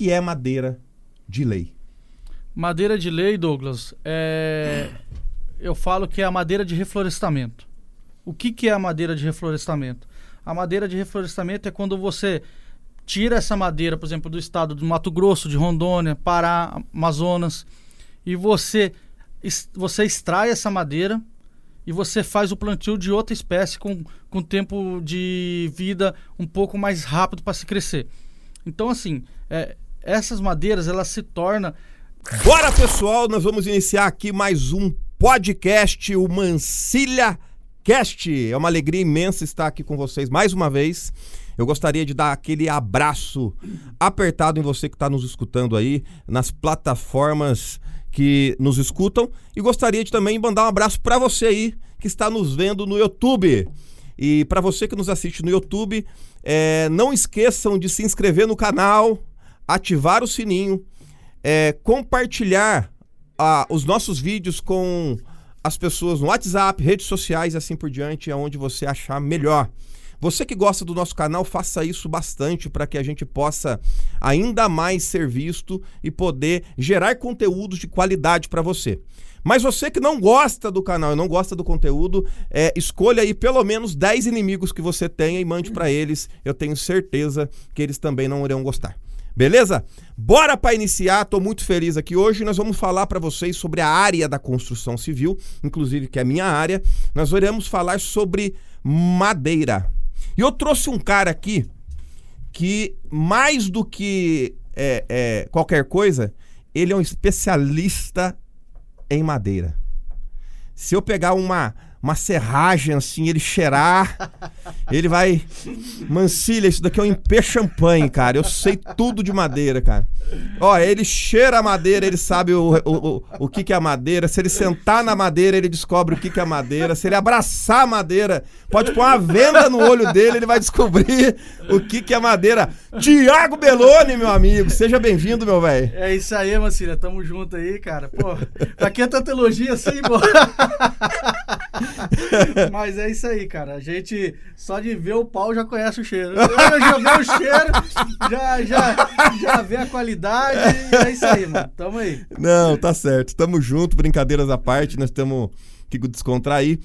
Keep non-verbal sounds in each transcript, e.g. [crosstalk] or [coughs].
que é madeira de lei? Madeira de lei, Douglas, é... eu falo que é a madeira de reflorestamento. O que, que é a madeira de reflorestamento? A madeira de reflorestamento é quando você tira essa madeira, por exemplo, do estado do Mato Grosso, de Rondônia, Pará, Amazonas, e você, você extrai essa madeira e você faz o plantio de outra espécie com, com tempo de vida um pouco mais rápido para se crescer. Então, assim, é, essas madeiras, elas se tornam... Bora, pessoal! Nós vamos iniciar aqui mais um podcast, o Mancilha Cast. É uma alegria imensa estar aqui com vocês mais uma vez. Eu gostaria de dar aquele abraço apertado em você que está nos escutando aí nas plataformas que nos escutam e gostaria de também mandar um abraço para você aí que está nos vendo no YouTube. E para você que nos assiste no YouTube, é, não esqueçam de se inscrever no canal, ativar o sininho, é, compartilhar ah, os nossos vídeos com as pessoas no WhatsApp, redes sociais e assim por diante, aonde você achar melhor. Você que gosta do nosso canal, faça isso bastante para que a gente possa ainda mais ser visto e poder gerar conteúdos de qualidade para você. Mas você que não gosta do canal e não gosta do conteúdo, é, escolha aí pelo menos 10 inimigos que você tenha e mande para eles. Eu tenho certeza que eles também não irão gostar. Beleza? Bora para iniciar, tô muito feliz aqui hoje. Nós vamos falar para vocês sobre a área da construção civil, inclusive que é a minha área. Nós iremos falar sobre madeira. E eu trouxe um cara aqui que, mais do que é, é, qualquer coisa, ele é um especialista em madeira. Se eu pegar uma uma serragem assim, ele cheirar, ele vai. Mancilha, isso daqui é um impê champanhe, cara. Eu sei tudo de madeira, cara. Ó, ele cheira a madeira, ele sabe o, o, o, o que, que é madeira. Se ele sentar na madeira, ele descobre o que, que é madeira. Se ele abraçar a madeira, pode pôr uma venda no olho dele, ele vai descobrir o que, que é madeira. Tiago Beloni, meu amigo, seja bem-vindo, meu velho. É isso aí, Mancilha, tamo junto aí, cara. Pô, pra que tanta elogia assim, pô? [laughs] Mas é isso aí, cara. A gente só de ver o pau já conhece o cheiro. Já vê o cheiro, já, já, já vê a qualidade. É isso aí, mano. Tamo aí. Não, tá certo. Tamo junto, brincadeiras à parte. Nós estamos aqui descontrair.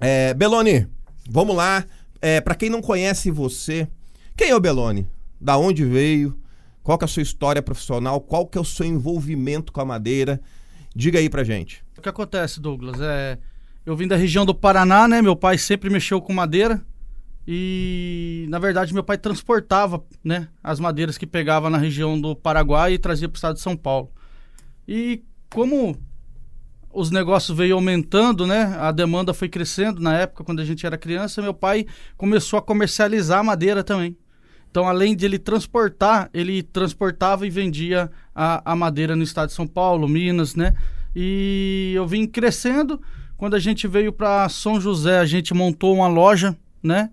É, Beloni, vamos lá. É, para quem não conhece você, quem é o Beloni? Da onde veio? Qual que é a sua história profissional? Qual que é o seu envolvimento com a madeira? Diga aí pra gente. O que acontece, Douglas, é eu vim da região do Paraná, né? Meu pai sempre mexeu com madeira. E, na verdade, meu pai transportava, né, as madeiras que pegava na região do Paraguai e trazia para o estado de São Paulo. E como os negócios veio aumentando, né? A demanda foi crescendo na época quando a gente era criança, meu pai começou a comercializar madeira também. Então, além de ele transportar, ele transportava e vendia a, a madeira no estado de São Paulo, Minas, né? E eu vim crescendo, quando a gente veio para São José, a gente montou uma loja, né?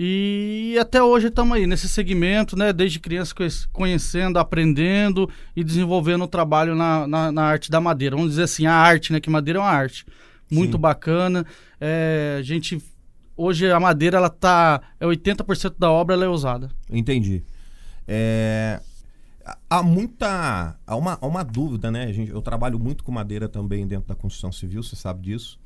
E até hoje estamos aí nesse segmento, né? Desde criança conhecendo, aprendendo e desenvolvendo o trabalho na, na, na, arte da madeira. Vamos dizer assim, a arte, né? Que madeira é uma arte. Muito Sim. bacana. É, a gente. Hoje a madeira, ela tá. É 80% da obra ela é usada. Entendi. É, há muita. Há uma, há uma dúvida, né? Gente, eu trabalho muito com madeira também dentro da construção civil, você sabe disso.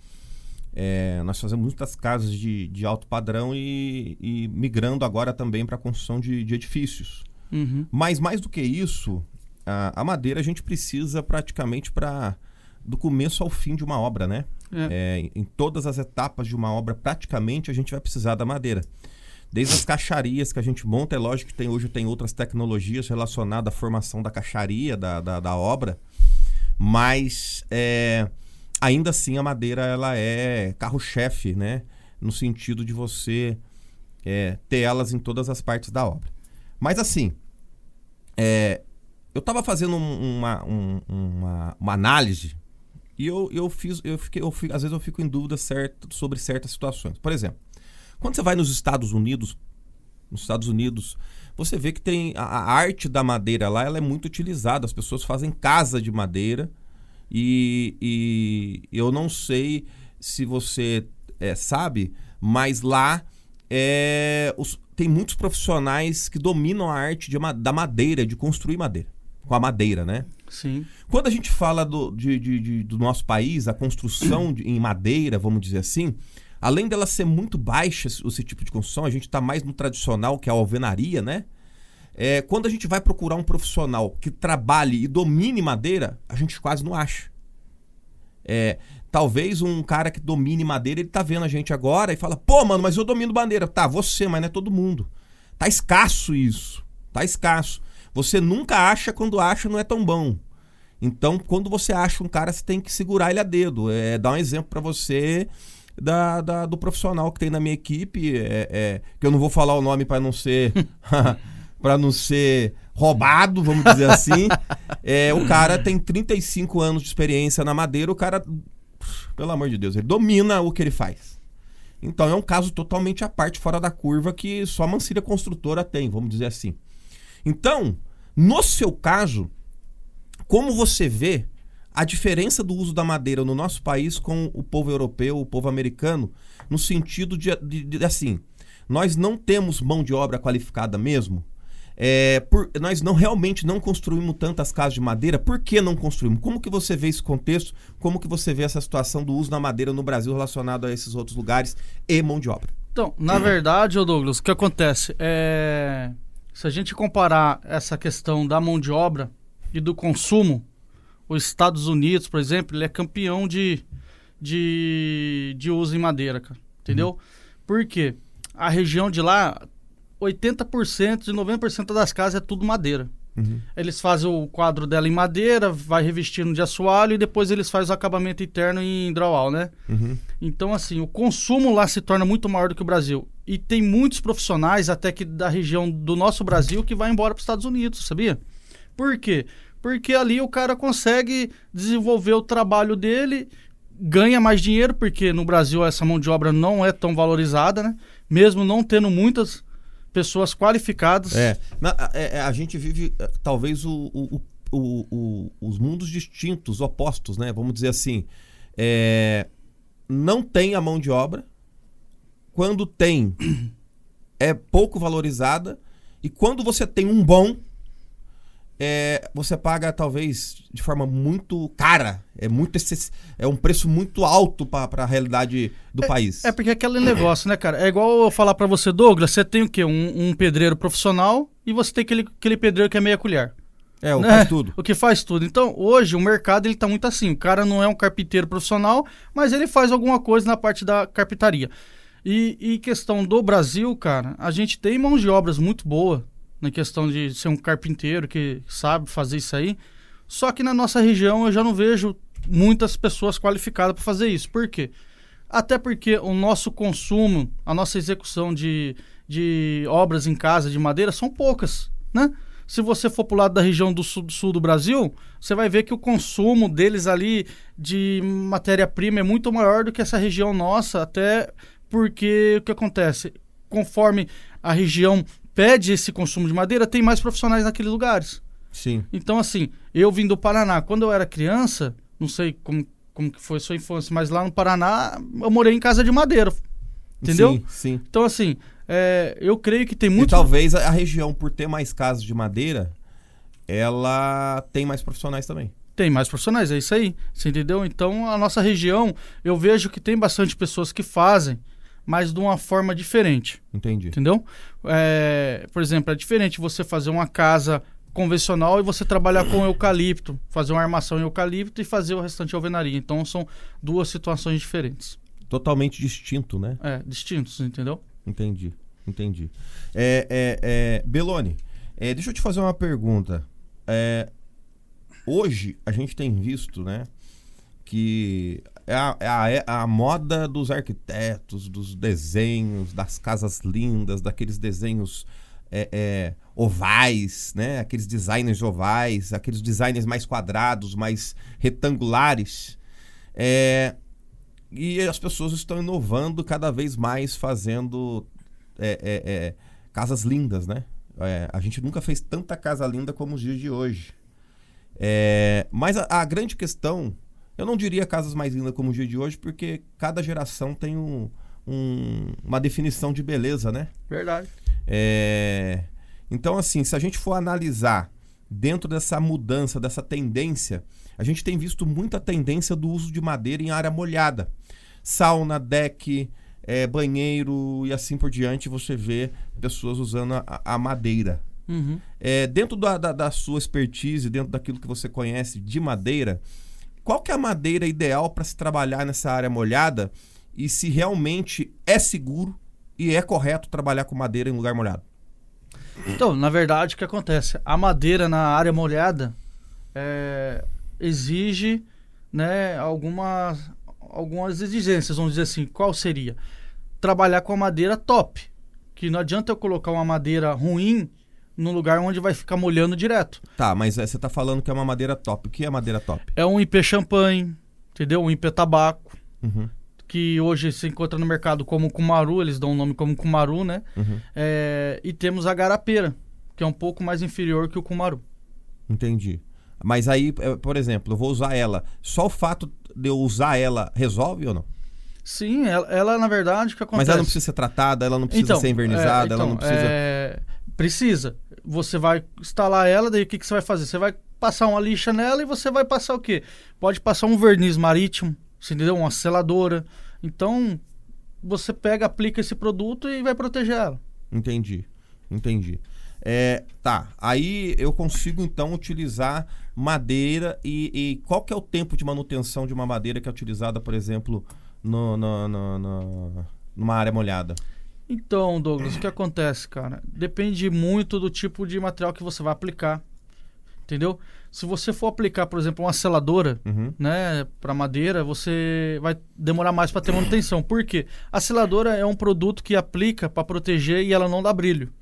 É, nós fazemos muitas casas de, de alto padrão e, e migrando agora também para a construção de, de edifícios. Uhum. Mas mais do que isso, a, a madeira a gente precisa praticamente para do começo ao fim de uma obra, né? É. É, em todas as etapas de uma obra, praticamente a gente vai precisar da madeira. Desde as caixarias que a gente monta, é lógico que tem, hoje tem outras tecnologias relacionadas à formação da caixaria, da, da, da obra, mas é, ainda assim a madeira ela é carro-chefe, né? No sentido de você é, ter elas em todas as partes da obra. Mas assim, é, eu estava fazendo uma, um, uma, uma, análise e eu, eu fiz, eu fiquei, eu fico, às vezes eu fico em dúvida certo, sobre certas situações. Por exemplo, quando você vai nos Estados Unidos, nos Estados Unidos, você vê que tem a, a arte da madeira lá, ela é muito utilizada. As pessoas fazem casa de madeira e, e eu não sei se você é, sabe, mas lá é, os, tem muitos profissionais que dominam a arte de, da madeira, de construir madeira. Com a madeira, né? Sim. Quando a gente fala do, de, de, de, do nosso país, a construção em madeira, vamos dizer assim, além dela ser muito baixa, esse tipo de construção, a gente está mais no tradicional, que é a alvenaria, né? É, quando a gente vai procurar um profissional que trabalhe e domine madeira, a gente quase não acha. É, talvez um cara que domine madeira, ele tá vendo a gente agora e fala: pô, mano, mas eu domino madeira. Tá, você, mas não é todo mundo. Tá escasso isso. Tá escasso. Você nunca acha quando acha não é tão bom. Então, quando você acha um cara, você tem que segurar ele a dedo. É, dar um exemplo para você da, da, do profissional que tem na minha equipe, é, é, que eu não vou falar o nome para não ser [laughs] para não ser roubado, vamos dizer assim. é, o cara tem 35 anos de experiência na madeira, o cara, pelo amor de Deus, ele domina o que ele faz. Então é um caso totalmente à parte, fora da curva, que só a Mancilha Construtora tem, vamos dizer assim. Então, no seu caso, como você vê a diferença do uso da madeira no nosso país com o povo europeu, o povo americano, no sentido de, de, de assim, nós não temos mão de obra qualificada mesmo, é, por, nós não realmente não construímos tantas casas de madeira. Por que não construímos? Como que você vê esse contexto? Como que você vê essa situação do uso da madeira no Brasil relacionado a esses outros lugares e mão de obra? Então, na verdade, Douglas, o que acontece é se a gente comparar essa questão da mão de obra e do consumo, os Estados Unidos, por exemplo, ele é campeão de, de, de uso em madeira, cara. Entendeu? Uhum. Por quê? A região de lá 80% de 90% das casas é tudo madeira. Uhum. Eles fazem o quadro dela em madeira, vai revestindo de assoalho e depois eles fazem o acabamento interno em drywall, né? Uhum. Então, assim, o consumo lá se torna muito maior do que o Brasil. E tem muitos profissionais, até que da região do nosso Brasil, que vai embora para os Estados Unidos, sabia? Por quê? Porque ali o cara consegue desenvolver o trabalho dele, ganha mais dinheiro, porque no Brasil essa mão de obra não é tão valorizada, né? Mesmo não tendo muitas pessoas qualificadas. É, na, é, é a gente vive é, talvez o, o, o, os mundos distintos, opostos, né? Vamos dizer assim. É, não tem a mão de obra. Quando tem, é pouco valorizada. E quando você tem um bom, é, você paga talvez de forma muito cara. É muito é um preço muito alto para a realidade do é, país. É porque é aquele negócio, né, cara? É igual eu falar para você, Douglas, você tem o quê? Um, um, pedreiro profissional e você tem aquele, aquele pedreiro que é meia colher. É, o né? faz tudo. O que faz tudo. Então, hoje o mercado ele tá muito assim. O cara não é um carpinteiro profissional, mas ele faz alguma coisa na parte da carpintaria. E, e questão do Brasil, cara, a gente tem mãos de obras muito boa na questão de ser um carpinteiro que sabe fazer isso aí. Só que na nossa região eu já não vejo muitas pessoas qualificadas para fazer isso. Por quê? Até porque o nosso consumo, a nossa execução de, de obras em casa de madeira são poucas, né? Se você for para o lado da região do sul, do sul do Brasil, você vai ver que o consumo deles ali de matéria-prima é muito maior do que essa região nossa, até porque o que acontece? Conforme a região pede esse consumo de madeira, tem mais profissionais naqueles lugares. Sim. Então, assim, eu vim do Paraná. Quando eu era criança, não sei como, como que foi a sua infância, mas lá no Paraná eu morei em casa de madeira. Entendeu? Sim, sim. Então, assim, é, eu creio que tem muito. E talvez a região, por ter mais casas de madeira, ela tem mais profissionais também. Tem mais profissionais, é isso aí. Você entendeu? Então, a nossa região, eu vejo que tem bastante pessoas que fazem mas de uma forma diferente. Entendi. Entendeu? É, por exemplo, é diferente você fazer uma casa convencional e você trabalhar com eucalipto, fazer uma armação em eucalipto e fazer o restante alvenaria. Então são duas situações diferentes. Totalmente distinto, né? É, distintos, entendeu? Entendi, entendi. É, é, é Belone, é, deixa eu te fazer uma pergunta. É, hoje a gente tem visto, né, que é a, é a, é a, moda dos arquitetos, dos desenhos, das casas lindas, daqueles desenhos é, é, ovais, né? Aqueles designers ovais, aqueles designers mais quadrados, mais retangulares. É, e as pessoas estão inovando cada vez mais, fazendo casas lindas, né? a gente nunca fez tanta casa linda como os dias de hoje. mas a, a grande questão eu não diria casas mais lindas como o dia de hoje, porque cada geração tem um, um, uma definição de beleza, né? Verdade. É, Então, assim, se a gente for analisar dentro dessa mudança, dessa tendência, a gente tem visto muita tendência do uso de madeira em área molhada. Sauna, deck, é, banheiro e assim por diante, você vê pessoas usando a, a madeira. Uhum. É, dentro da, da, da sua expertise, dentro daquilo que você conhece de madeira, qual que é a madeira ideal para se trabalhar nessa área molhada e se realmente é seguro e é correto trabalhar com madeira em lugar molhado? Então, na verdade, o que acontece? A madeira na área molhada é, exige né, algumas, algumas exigências, vamos dizer assim. Qual seria? Trabalhar com a madeira top. Que não adianta eu colocar uma madeira ruim num lugar onde vai ficar molhando direto. Tá, mas é, você tá falando que é uma madeira top. O que é madeira top? É um IP champanhe, entendeu? Um IP tabaco, Uhum, que hoje se encontra no mercado como Kumaru, eles dão o nome como Kumaru, né? uhum. É, e temos a garapeira, que é um pouco mais inferior que o Kumaru. Entendi. Mas aí, é, por exemplo, eu vou usar ela. Só o fato de eu usar ela resolve ou não? Sim, ela, ela, na verdade, o que acontece? Mas ela não precisa ser tratada, ela não precisa ser invernizada, é, ela não então, precisa. é, precisa. Você vai instalar ela, daí o que, que você vai fazer? Você vai passar uma lixa nela e você vai passar o quê? Pode passar um verniz marítimo, você entendeu? Uma seladora. Então, você pega, aplica esse produto e vai proteger ela. Entendi, entendi. É, tá, aí eu consigo então utilizar madeira e, e qual que é o tempo de manutenção de uma madeira que é utilizada, por exemplo, no, no- no- no- numa área molhada? Então, Douglas, o que acontece, cara? Depende muito do tipo de material que você vai aplicar. Entendeu? Se você for aplicar, por exemplo, uma seladora, Uhum, né, para madeira, você vai demorar mais para ter manutenção. Por quê? A seladora é um produto que aplica para proteger e ela não dá brilho.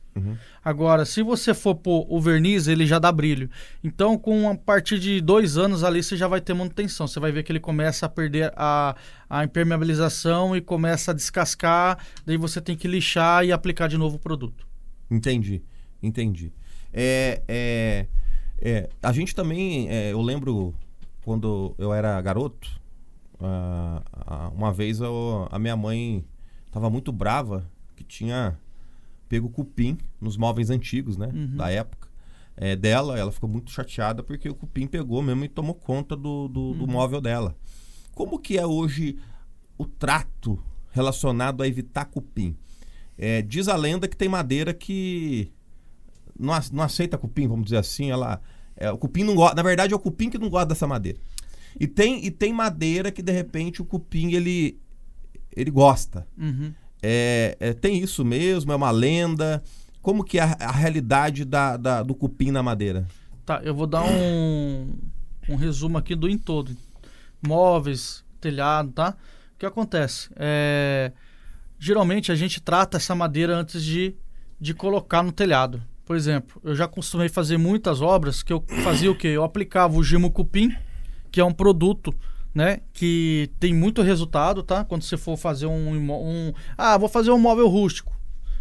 Agora, se você for pôr o verniz, ele já dá brilho. Então, com a partir de dois anos ali, você já vai ter manutenção. Você vai ver que ele começa a perder a, a impermeabilização e começa a descascar. Daí você tem que lixar e aplicar de novo o produto. Entendi, entendi. É, é, é, a gente também, é, eu lembro quando eu era garoto, uma vez eu- a minha mãe estava muito brava que tinha pego cupim nos móveis antigos, né, Uhum. da época. é, dela, ela ficou muito chateada porque o cupim pegou mesmo e tomou conta do, do, do Uhum. móvel dela. Como que é hoje o trato relacionado a evitar cupim? É, diz a lenda que tem madeira que não, não aceita cupim, vamos dizer assim. Ela, é, o cupim não gosta. Na verdade, é o cupim que não gosta dessa madeira. E tem, e tem madeira que de repente o cupim ele, ele gosta. Uhum. É, é, tem isso mesmo? É uma lenda? Como que é a, a realidade da, da- do cupim na madeira? Tá, eu vou dar um, um resumo aqui do em todo. Móveis, telhado, tá? O que acontece? É, geralmente a gente trata essa madeira antes de, de colocar no telhado. Por exemplo, eu já costumei fazer muitas obras que eu fazia o quê? Eu aplicava o Gimo Cupim, que é um produto, né? Que tem muito resultado, tá? Quando você for fazer um, um ah, vou fazer um móvel rústico.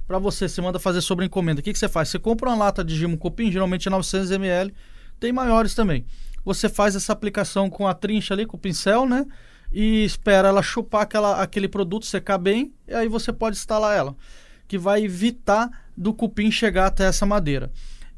Para você, você manda fazer sobre encomenda. O que, que você faz? Você compra uma lata de Gimo Cupim, geralmente 900 ml, tem maiores também. Você faz essa aplicação com a trincha ali, com o pincel, né? E espera ela chupar aquela, aquele produto, secar bem, e aí você pode instalar ela. Que vai evitar do cupim chegar até essa madeira.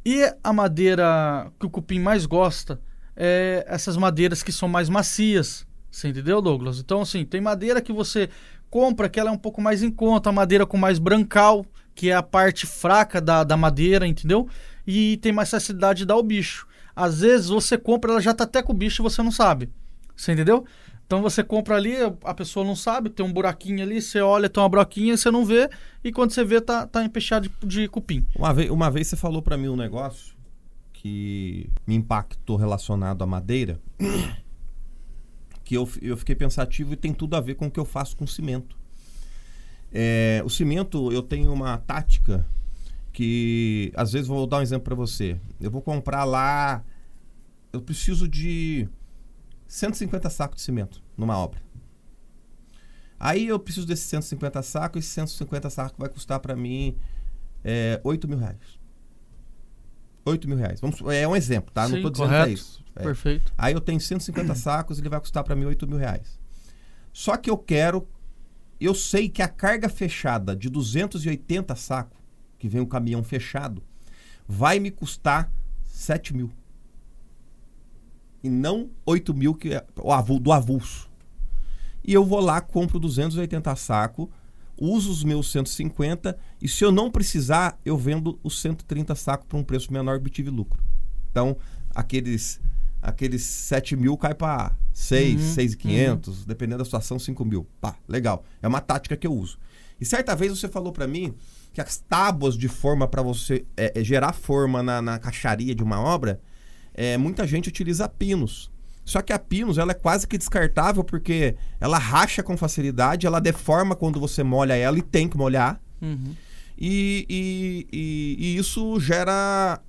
E a madeira que o cupim mais gosta é essas madeiras que são mais macias. Você entendeu, Douglas? Então, assim, tem madeira que você compra que ela é um pouco mais em conta, a madeira com mais brancal, que é a parte fraca da, da madeira, entendeu? E tem mais facilidade de dar o bicho. Às vezes você compra, ela já tá até com o bicho e você não sabe. Você entendeu? Então você compra ali, a pessoa não sabe, tem um buraquinho ali, você olha, tem uma broquinha, você não vê, e quando você vê, tá, tá empechado de, de cupim. Uma vez, uma vez você falou pra mim um negócio que me impactou relacionado à madeira, [coughs] que eu, eu fiquei pensativo e tem tudo a ver com o que eu faço com cimento. É, o cimento, eu tenho uma tática que, às vezes, vou dar um exemplo pra você. Eu vou comprar lá, eu preciso de 150 sacos de cimento numa obra. Aí eu preciso desses 150 sacos, e esses 150 sacos vai custar pra mim é, 8 mil reais. 8 mil reais. Vamos, é um exemplo, tá? Não Sim, tô dizendo que é correto. isso. É. Perfeito. Aí eu tenho 150 [clears throat] sacos, ele vai custar para mim 8 mil reais. Só que eu quero. Eu sei que a carga fechada de 280 sacos, que vem um caminhão fechado, vai me custar 7 mil. E não 8 mil que é o do avulso. E eu vou lá, compro 280 saco, uso os meus 150 e se eu não precisar, eu vendo os 130 sacos por um preço menor e obtive lucro. Então, aqueles aqueles 7 mil cai para 6, uhum, 6,500, uhum. dependendo da situação, 5 mil. Pá, legal. É uma tática que eu uso. E certa vez você falou para mim que as tábuas de forma para você é, é, gerar forma na, na caixaria de uma obra, é, muita gente utiliza pinos. Só que a pinos ela é quase que descartável porque ela racha com facilidade, ela deforma quando você molha ela e tem que molhar. Uhum. E, e, e, e, isso gera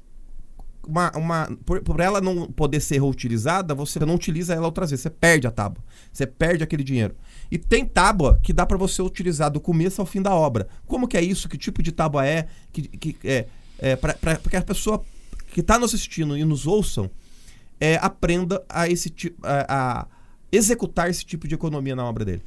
uma. uma por, por, ela não poder ser reutilizada, você não utiliza ela outras vezes. Você perde a tábua. Você perde aquele dinheiro. E tem tábua que dá para você utilizar do começo ao fim da obra. Como que é isso? Que tipo de tábua é? Que, que, é, é para que a pessoa que está nos assistindo e nos ouçam é, aprenda a, esse, a, a executar esse tipo de economia na obra dele.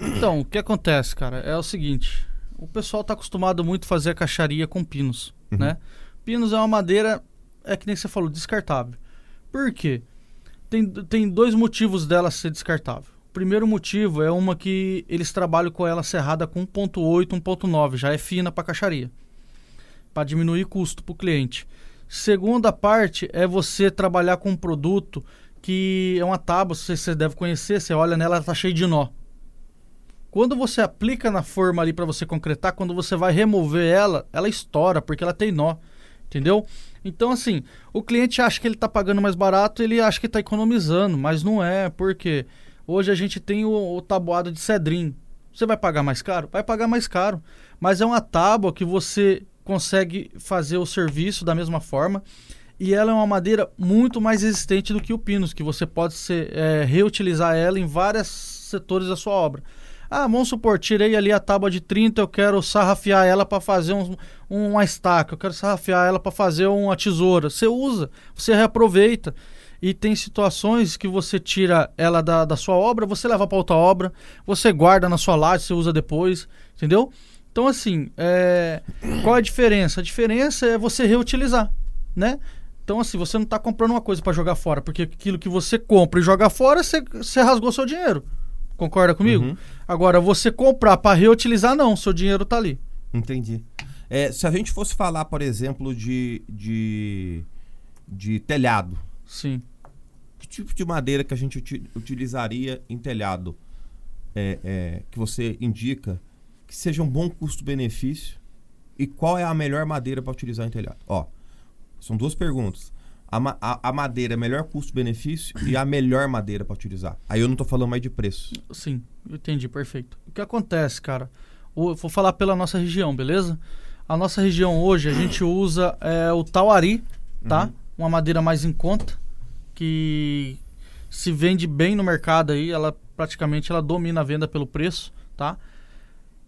Então, o que acontece, cara, é o seguinte: o pessoal está acostumado muito a fazer a caixaria com pinos, uhum. né? Pinos é uma madeira, é que nem você falou, descartável. Por quê? Tem, tem dois motivos dela ser descartável. O primeiro motivo é uma que eles trabalham com ela serrada com 1.8, 1.9, já é fina para caixaria, para diminuir custo para o cliente. Segunda parte é você trabalhar com um produto que é uma tábua, você deve conhecer, você olha nela, ela está cheia de nó. Quando você aplica na forma ali para você concretar, quando você vai remover ela, ela estoura porque ela tem nó, entendeu? Então assim, o cliente acha que ele está pagando mais barato, ele acha que está economizando, mas não é, porque hoje a gente tem o, o tabuado de cedrim. Você vai pagar mais caro? Vai pagar mais caro, mas é uma tábua que você consegue fazer o serviço da mesma forma. E ela é uma madeira muito mais resistente do que o pinus, que você pode ser, é, reutilizar ela em vários setores da sua obra. Ah, vamos supor, tirei ali a tábua de 30, eu quero sarrafiar ela para fazer um, um, uma estaca, eu quero sarrafiar ela para fazer uma tesoura. Você usa, você reaproveita. E tem situações que você tira ela da, da sua obra, você leva para outra obra, você guarda na sua laje, você usa depois, entendeu? Então, assim, é... qual a diferença? A diferença é você reutilizar, né? Então, assim, você não está comprando uma coisa para jogar fora, porque aquilo que você compra e joga fora, você, você rasgou seu dinheiro. Concorda comigo? Uhum. Agora, você comprar para reutilizar, não, seu dinheiro está ali. Entendi. É, se a gente fosse falar, por exemplo, de, de, de telhado. Sim. Que tipo de madeira que a gente utilizaria em telhado? É, é, que você indica que seja um bom custo-benefício e qual é a melhor madeira para utilizar em telhado? Ó, são duas perguntas. A, ma a, a madeira é melhor custo-benefício e a melhor madeira para utilizar. Aí eu não estou falando mais de preço. Sim, eu entendi, perfeito. O que acontece, cara? O, vou falar pela nossa região, beleza? A nossa região hoje, a gente usa é, o tauari, tá? Uhum. Uma madeira mais em conta, que se vende bem no mercado aí, ela praticamente ela domina a venda pelo preço, tá?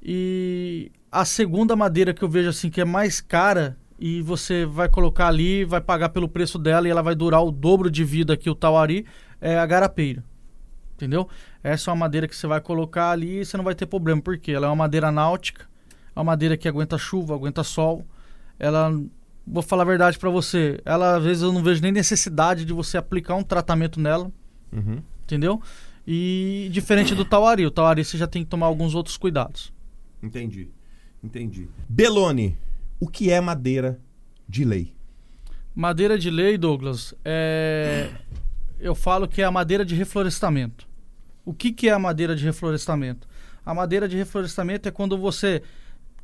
E a segunda madeira que eu vejo assim que é mais cara e você vai colocar ali, vai pagar pelo preço dela e ela vai durar o dobro de vida que o tauari é a garapeira. Entendeu? Essa é uma madeira que você vai colocar ali e você não vai ter problema, porque ela é uma madeira náutica, é uma madeira que aguenta chuva, aguenta sol. Ela vou falar a verdade para você, ela às vezes eu não vejo nem necessidade de você aplicar um tratamento nela. Uhum. Entendeu? E diferente do tauari, o tauari você já tem que tomar alguns outros cuidados. Entendi. Entendi. Belone, o que é madeira de lei? Madeira de lei, Douglas, é... eu falo que é a madeira de reflorestamento. O que, que é a madeira de reflorestamento? A madeira de reflorestamento é quando você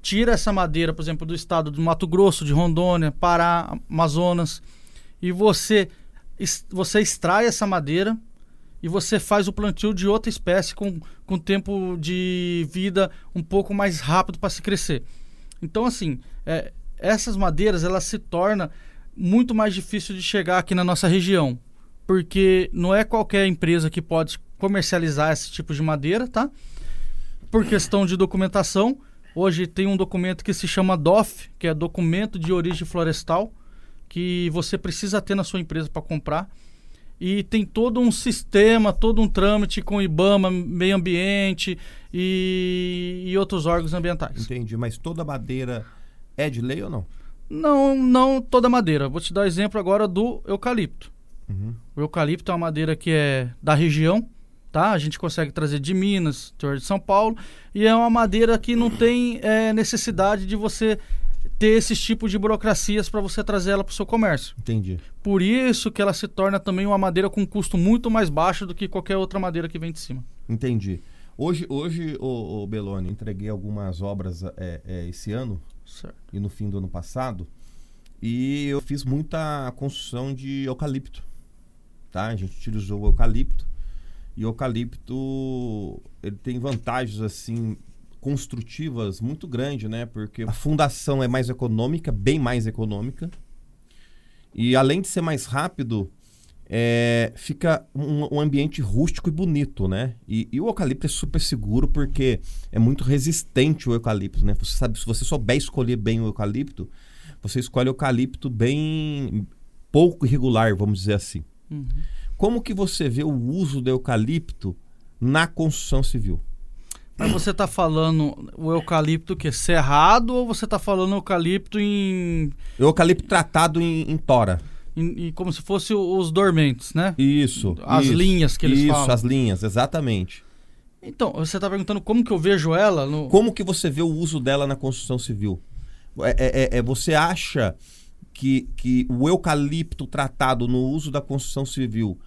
tira essa madeira, por exemplo, do estado do Mato Grosso, de Rondônia, Pará, Amazonas, e você, você extrai essa madeira e você faz o plantio de outra espécie com, com tempo de vida um pouco mais rápido para se crescer. Então, assim, é, essas madeiras elas se tornam muito mais difícil de chegar aqui na nossa região, porque não é qualquer empresa que pode comercializar esse tipo de madeira, tá? Por questão de documentação, hoje tem um documento que se chama DOF, que é Documento de Origem Florestal, que você precisa ter na sua empresa para comprar e tem todo um sistema, todo um trâmite com IBAMA, meio ambiente e, e outros órgãos ambientais. Entendi, mas toda madeira é de lei ou não? Não, não toda madeira. Vou te dar exemplo agora do eucalipto. Uhum. O eucalipto é uma madeira que é da região, tá? A gente consegue trazer de Minas, interior de São Paulo, e é uma madeira que não tem é, necessidade de você ter esses tipos de burocracias para você trazer ela para o seu comércio. Entendi. Por isso que ela se torna também uma madeira com custo muito mais baixo do que qualquer outra madeira que vem de cima. Entendi. Hoje, hoje o, o Beloni, entreguei algumas obras é, é, esse ano Certo. e no fim do ano passado. E eu fiz muita construção de eucalipto. Tá? A gente utilizou o eucalipto. E o eucalipto ele tem vantagens assim construtivas muito grandes, né? Porque a fundação é mais econômica, bem mais econômica. E além de ser mais rápido, é, fica um, um ambiente rústico e bonito, né? E, e o eucalipto é super seguro porque é muito resistente o eucalipto, né? Você sabe, se você souber escolher bem o eucalipto, você escolhe o eucalipto bem pouco irregular, vamos dizer assim. Uhum. Como que você vê o uso do eucalipto na construção civil? Mas você está falando o eucalipto que é cerrado ou você está falando eucalipto em, eucalipto tratado em, em tora. em- em como se fosse os dormentes, né? Isso. As isso, linhas que eles isso, falam. as linhas, exatamente. Então, você está perguntando como que eu vejo ela no... Como que você vê o uso dela na construção civil? É, é- é- é- você acha que, que o eucalipto tratado no uso da construção civil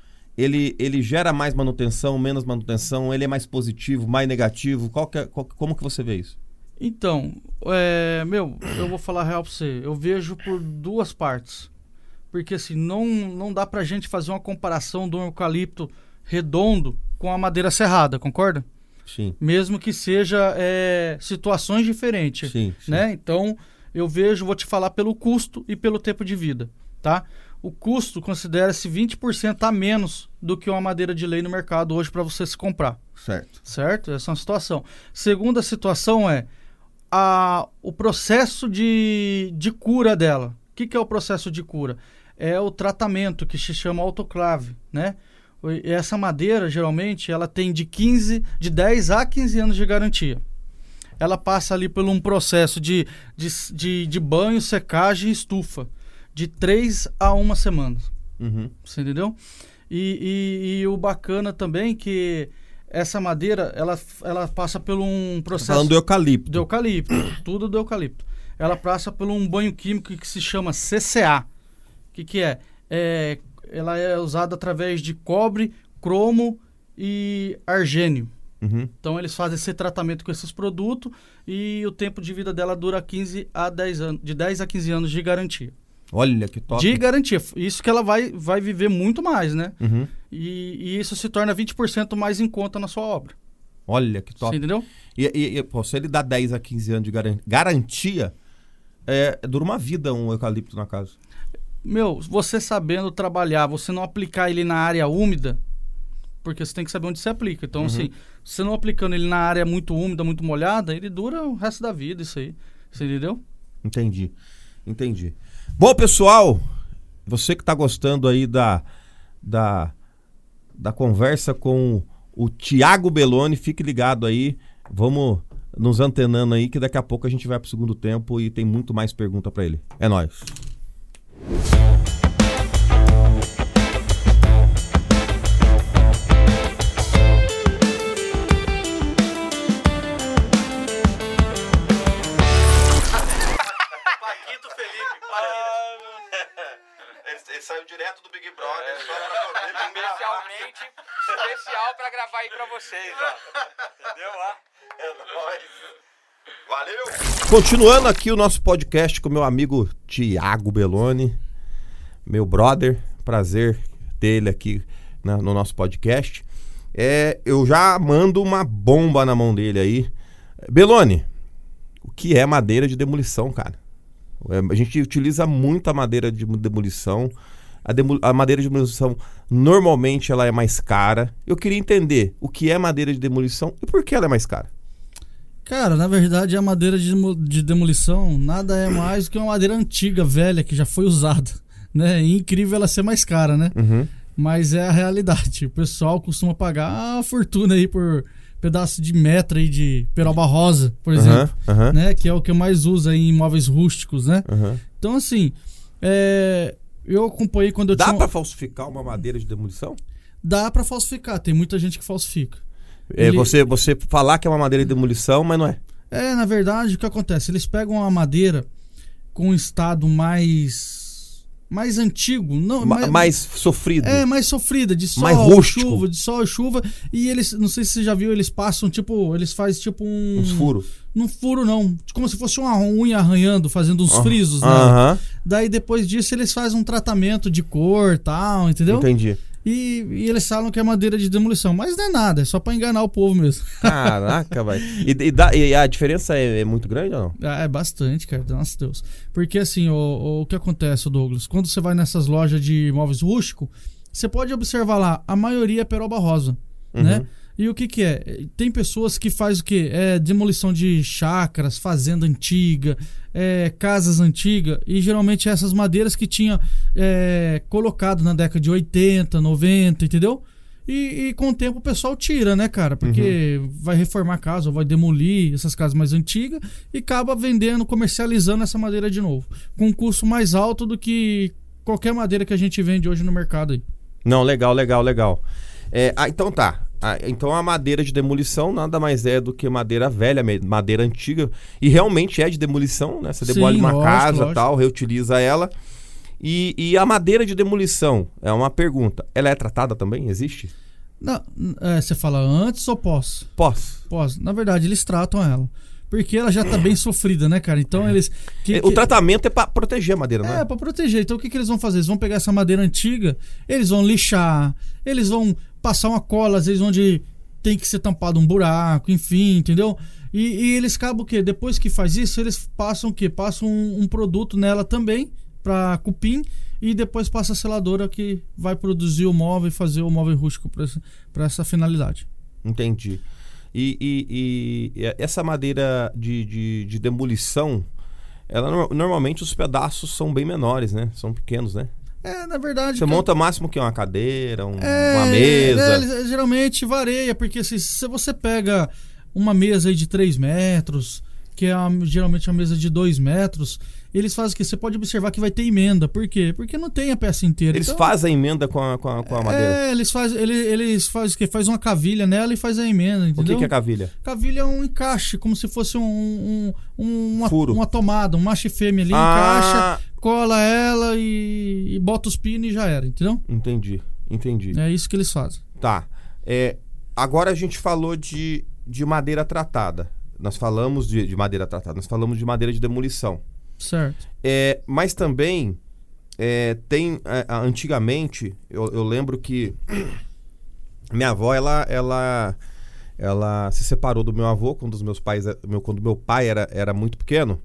ele, ele gera mais manutenção, menos manutenção? Ele é mais positivo, mais negativo? Qual que é- qual- como que você vê isso? Então, é, meu, eu vou falar a real pra você. Eu vejo por duas partes. Porque assim, não, não dá pra gente fazer uma comparação um eucalipto redondo com a madeira serrada, concorda? Sim. Mesmo que seja é, situações diferentes. Sim, sim. né? Então, eu vejo, vou te falar pelo custo e pelo tempo de vida, tá? O custo considera-se 20% a menos do que uma madeira de lei no mercado hoje para você se comprar, Certo. certo? Essa é uma situação. Segunda situação é a, o processo de, de cura dela. O que, que é o processo de cura? É o tratamento que se chama autoclave, né? E Essa madeira, geralmente, ela tem de 15, de 10 a 15 anos de garantia ela passa ali por um processo de, de, de, de banho, secagem e estufa. De três a uma semana. Uhum. Você entendeu? E, e, e o bacana também que essa madeira, ela, ela passa por um processo Falando do eucalipto. do eucalipto. [coughs] tudo do eucalipto. Ela passa por um banho químico que se chama CCA. O que, que é? é? Ela é usada através de cobre, cromo e argênio. Uhum. Então eles fazem esse tratamento com esses produtos e o tempo de vida dela dura 15 a 10 anos, de 10 a 15 anos de garantia. Olha que top. De garantia. Isso que ela vai, vai viver muito mais, né? Uhum. E, e isso se torna 20% mais em conta na sua obra. Olha que top. Você entendeu? E, e- e, pô, se ele dá 10 a 15 anos de garan- garantia, é, dura uma vida um eucalipto na casa. Meu, você sabendo trabalhar, você não aplicar ele na área úmida, porque você tem que saber onde se aplica. Então, assim, você não aplicando ele na área muito úmida, muito molhada, ele dura o resto da vida, isso aí. Você entendeu? Entendi. Entendi. Bom, pessoal, você que tá gostando aí da, da, da conversa com o Tiago Belloni, fique ligado aí. Vamos nos antenando aí, que daqui a pouco a gente vai pro segundo tempo e tem muito mais pergunta para ele. É nóis. É, Especialmente, especial pra gravar aí pra vocês, ó. Entendeu? Ó. Valeu! Continuando aqui o nosso podcast com meu amigo Tiago Belloni, meu brother, prazer ter ele aqui na- no nosso podcast. É, eu já mando uma bomba na mão dele aí. Belloni, o que é madeira de demolição, cara? É, a gente utiliza muita madeira de demolição. A, a madeira de demolição normalmente ela é mais cara. Eu queria entender o que é madeira de demolição e por que ela é mais cara. Cara, na verdade a madeira de, de demolição nada é mais do que uma madeira antiga, velha, que já foi usada. [laughs] Né? E incrível ela ser mais cara, né? Uhum. Mas é a realidade. O pessoal costuma pagar uma fortuna aí por, pedaço de metro aí de peroba rosa, por exemplo, Aham, aham, né? Que é o que eu mais uso aí em imóveis rústicos, né? aham. Então, assim, é, eu acompanhei quando eu Dá tinha... pra falsificar uma madeira de demolição? Dá pra falsificar, tem muita gente que falsifica. É, Ele- você, você falar que é uma madeira de demolição, mas não é. É, na verdade, o que acontece? Eles pegam a madeira com um estado mais mais antigo, não, Ma- mais sofrido. é mais sofrida, de sol, Mais rústico. chuva, de sol e chuva, e eles, não sei se você já viu, eles passam tipo, eles fazem tipo um Uns furos. Não furo não, como se fosse uma unha arranhando, fazendo uns Ah, frisos, né? Aham, Daí depois disso eles fazem um tratamento de cor, tal, entendeu? entendi. E, e eles falam que é madeira de demolição, mas não é nada, é só pra enganar o povo mesmo. [laughs] Caraca, vai. E, e dá- e a diferença é, é muito grande ou não? Ah, É bastante, cara. Nossa Deus. Porque assim, o, o, o que acontece, Douglas? Quando você vai nessas lojas de imóveis rústicos, você pode observar lá, a maioria é peroba rosa, Uhum. né? E o que que é? Tem pessoas que faz o quê? É demolição de chácaras, fazenda antiga, é, casas antigas, e geralmente essas madeiras que tinha é, colocado na década de 80, 90, entendeu? E, e com o tempo o pessoal tira, né, cara? Porque vai reformar a casa, ou vai demolir essas casas mais antigas e acaba vendendo, comercializando essa madeira de novo. Com um custo mais alto do que qualquer madeira que a gente vende hoje no mercado aí. Não, legal, legal, legal. É, ah, então tá. Ah, então a madeira de demolição nada mais é do que madeira velha, madeira antiga. E realmente é de demolição, né? Você Sim, demole uma lógico, casa lógico. tal, reutiliza ela. E, e a madeira de demolição, é uma pergunta. Ela é tratada também? Existe? Não, é, você fala antes ou pós? Pós. Pós. Na verdade, eles tratam ela. Porque ela já tá bem [clears throat] sofrida, né, cara? Então eles. que- É, que- O tratamento é pra proteger a madeira, não É, é? pra proteger. Então o que, que eles vão fazer? Eles vão pegar essa madeira antiga, eles vão lixar, eles vão passar uma cola, às vezes, onde tem que ser tampado um buraco, enfim, entendeu? E, e eles acabam o quê? Depois que faz isso, eles passam o quê? Passam um, um produto nela também, pra cupim, e depois passa a seladora que vai produzir o móvel e fazer o móvel rústico pra essa, finalidade. Entendi. E, e- e essa madeira de, de, de demolição, ela no- normalmente os pedaços são bem menores, né? São pequenos, né? É, na verdade. Você cara, monta máximo que uma cadeira, um- É, uma é, mesa. eles- geralmente varia, porque assim, se você pega uma mesa aí de 3 metros, que é a- geralmente uma mesa de 2 metros, eles fazem o quê? Você pode observar que vai ter emenda. Por quê? Porque não tem a peça inteira. Eles Então, fazem a emenda com a, com a, com a madeira. É, eles fazem, eles, eles fazem o quê? Faz uma cavilha nela e faz a emenda, o entendeu? que, que é cavilha? Cavilha é um encaixe, como se fosse um, um- um- uma, Furo. uma tomada, um macho e fêmea ali, Ah, encaixa, cola ela e, e bota os pinos e já era, entendeu? entendi, entendi. É isso que eles fazem. Tá. É, agora a gente falou de, de madeira tratada. Nós falamos de, de madeira tratada, nós falamos de madeira de demolição. Certo. É, mas também é, tem é, antigamente eu, eu lembro que [clears throat] minha avó ela ela ela se separou do meu avô quando os meus pais meu quando meu pai era, era muito pequeno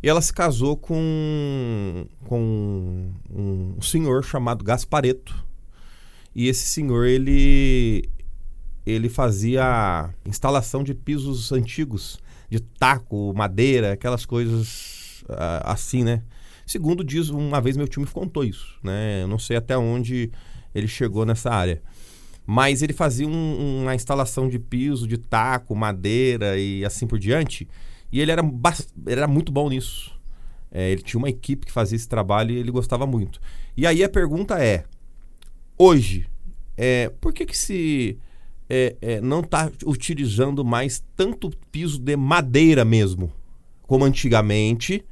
e ela se casou com com um senhor chamado Gaspareto e esse senhor ele ele fazia instalação de pisos antigos de taco madeira aquelas coisas ah, assim né Segundo diz, uma vez meu tio me contou isso, né? Eu não sei até onde ele chegou nessa área. Mas ele fazia um- uma instalação de piso, de taco, madeira e assim por diante. E ele era, ele era muito bom nisso. É, ele tinha uma equipe que fazia esse trabalho e ele gostava muito. E aí a pergunta é: hoje, é, por que que se é, é, não está utilizando mais tanto piso de madeira mesmo, como antigamente?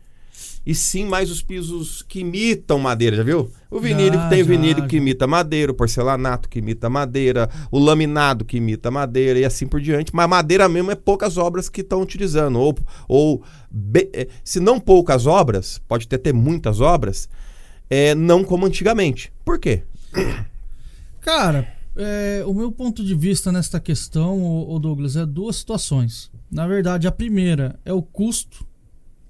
E sim mais os pisos que imitam madeira, já viu? O vinílico Já, tem já, vinílico que já. imita madeira, o porcelanato que imita madeira, o laminado que imita madeira e assim por diante. Mas madeira mesmo é poucas obras que estão utilizando. Ou, ou eh, se não poucas obras, pode ter, ter muitas obras, é, não como antigamente. Por quê? Cara, é, o meu ponto de vista nesta questão, ô Douglas, é duas situações. Na verdade, a primeira é o custo,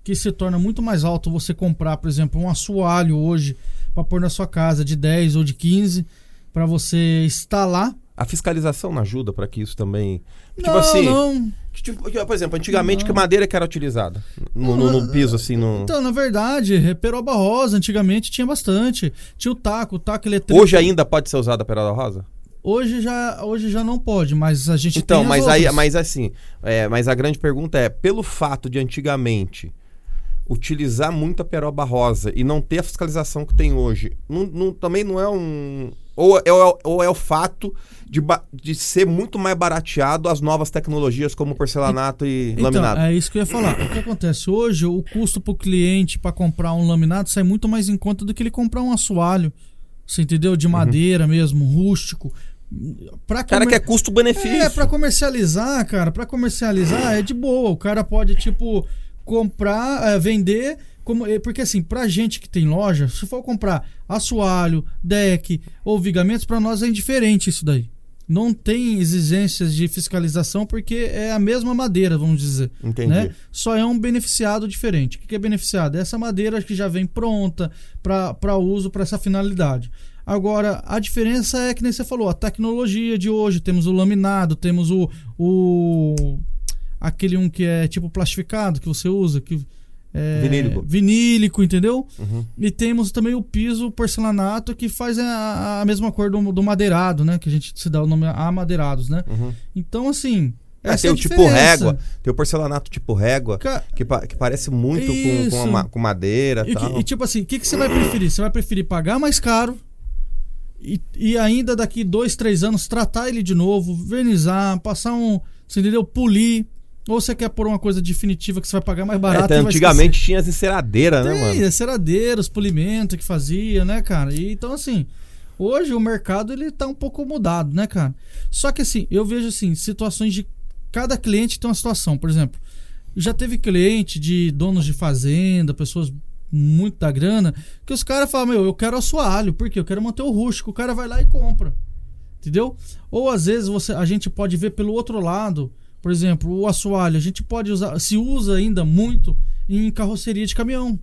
que se torna muito mais alto você comprar, por exemplo, um assoalho hoje para pôr na sua casa de 10 ou de 15 para você instalar. A fiscalização não ajuda para que isso também. Tipo não, assim, não. tipo- por exemplo, antigamente Não. que madeira que era utilizada? No, no- no piso, assim, no. Então, na verdade, peroba rosa antigamente tinha bastante. Tinha o taco, o taco eletrônico. Hoje ainda pode ser usada a peroba rosa? Hoje já, hoje já não pode, mas a gente Então, tem as mas aí, mas assim, é, mas a grande pergunta é, pelo fato de antigamente utilizar muita peroba rosa e não ter a fiscalização que tem hoje, não- não- também não é um ou é, ou é o fato de, de ser muito mais barateado as novas tecnologias como porcelanato e Então, laminado. é isso que eu ia falar. O que acontece? Hoje, o custo pro cliente para comprar um laminado sai muito mais em conta do que ele comprar um assoalho. Você entendeu? De madeira mesmo, rústico. Pra cara comer- quer custo-benefício. É, pra comercializar, cara, pra comercializar é de boa. O cara pode, tipo, comprar, é, vender. Como, é, porque assim, pra gente que tem loja, se for comprar assoalho, deck ou vigamentos, pra nós é indiferente isso daí. Não tem exigências de fiscalização porque é a mesma madeira, vamos dizer. Entendi. Né? Só é um beneficiado diferente. O que que é beneficiado? É essa madeira que já vem pronta para uso para essa finalidade. Agora, a diferença é que nem você falou, a tecnologia de hoje, temos o laminado, temos o, o aquele um que é tipo plastificado que você usa, que é Vinílico. vinílico, entendeu? Uhum. E temos também o piso porcelanato que faz a, a mesma cor do, do madeirado, né? Que a gente se dá o nome amadeirados, né? Uhum. Então, assim. É, tem é o tipo régua, tem o porcelanato tipo régua, Ca- que, pa- que parece muito com, com, ma- com madeira e E, tal. que- e tipo assim, o que, que você vai preferir? Você vai preferir pagar mais caro e, e ainda daqui dois, três anos tratar ele de novo, vernizar, passar um. Você entendeu? Polir. Ou você quer pôr uma coisa definitiva que você vai pagar mais É, barato vai antigamente tinha as enceradeiras, né, Tem, mano? é ceradeiros, polimento que fazia, né, cara? E, então, assim, hoje o mercado ele tá um pouco mudado, né, cara? Só que, assim, eu vejo, assim, situações de. Cada cliente tem uma situação. Por exemplo, já teve cliente de donos de fazenda, pessoas muito da grana, que os caras falam, meu, eu quero assoalho, porque eu quero manter o rústico. O cara vai lá e compra. Entendeu? Ou às vezes você, a gente pode ver pelo outro lado, por exemplo, o assoalho, a gente pode usar, se usa ainda muito em carroceria de caminhão.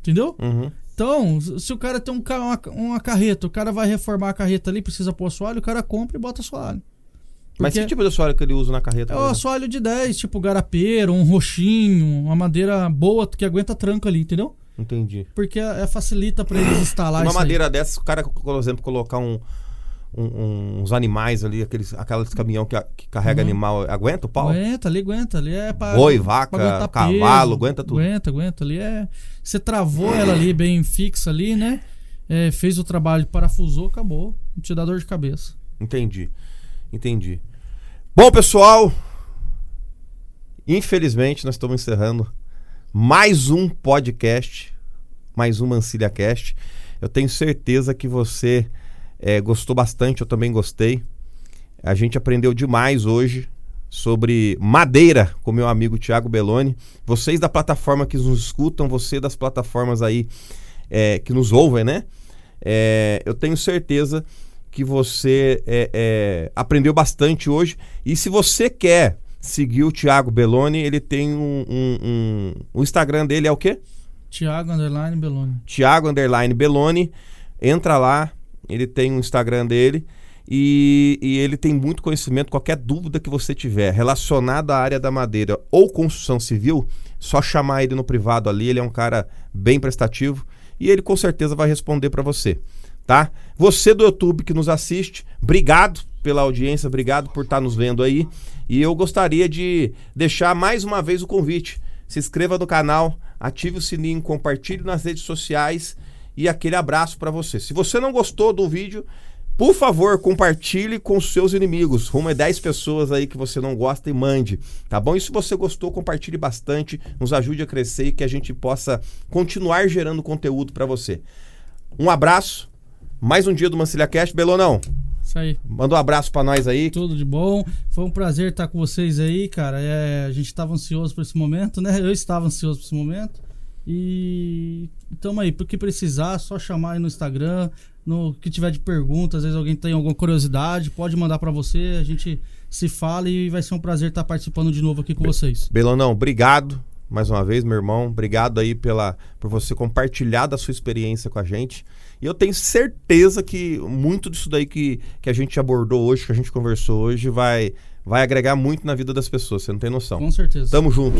Entendeu? Uhum. Então, se o cara tem um, uma, uma carreta, o cara vai reformar a carreta ali, precisa pôr assoalho, o cara compra e bota assoalho. Mas que tipo de assoalho que ele usa na carreta? é o assoalho de 10, tipo garapeiro, um roxinho, uma madeira boa que aguenta tranco ali, entendeu? Entendi. Porque é, facilita pra eles instalar Uma isso aí. madeira dessa, o cara, por exemplo, colocar um, um- uns animais ali, aqueles, aqueles caminhão que, que carrega Uhum. animal, aguenta o pau? Aguenta, ali aguenta, ali é pra. Boi, vaca, cavalo, peso. aguenta tudo. Aguenta, aguenta, ali é. Você travou ela ali bem fixa ali, né? É, fez o trabalho, parafusou, acabou. Não te dá dor de cabeça. Entendi. Entendi. Bom, pessoal, infelizmente nós estamos encerrando mais um podcast, mais um Mancilha Cast. Eu tenho certeza que você eh, gostou bastante, eu também gostei. A gente aprendeu demais hoje sobre madeira com meu amigo Thiago Belloni. Vocês da plataforma que nos escutam, você das plataformas aí eh, que nos ouvem, né? Eh, eu tenho certeza que você é, é, aprendeu bastante hoje. E se você quer seguir o Thiago Belloni, ele tem um, um- um- O Instagram dele é o quê? Thiago Underline Beloni. Thiago Underline Belloni. Entra lá, ele tem um Instagram dele. E, e ele tem muito conhecimento. Qualquer dúvida que você tiver relacionada à área da madeira ou construção civil, só chamar ele no privado ali. Ele é um cara bem prestativo e ele com certeza vai responder para você, tá? Você do YouTube que nos assiste, obrigado pela audiência, obrigado por estar nos vendo aí. E eu gostaria de deixar mais uma vez o convite. Se inscreva no canal, ative o sininho, compartilhe nas redes sociais e aquele abraço para você. Se você não gostou do vídeo, por favor, compartilhe com seus inimigos. Rumo a 10 pessoas aí que você não gosta e mande, tá bom? E se você gostou, compartilhe bastante, nos ajude a crescer e que a gente possa continuar gerando conteúdo para você. Um abraço, mais um dia do Mancilha Cast. Belonão, Isso aí. manda um abraço para nós aí. Tudo de bom. Foi um prazer estar com vocês aí, cara. É, a gente estava ansioso por esse momento, né? Eu estava ansioso por esse momento. E tamo aí, pro que precisar, só chamar aí no Instagram. No que tiver de perguntas, às vezes alguém tem alguma curiosidade, pode mandar pra você. A gente se fala e vai ser um prazer estar participando de novo aqui com vocês. Belonão, obrigado mais uma vez, meu irmão. Obrigado aí pela, por você compartilhar da sua experiência com a gente. E eu tenho certeza que muito disso daí que, que a gente abordou hoje, que a gente conversou hoje, vai, vai agregar muito na vida das pessoas. Você não tem noção. Com certeza. Tamo junto.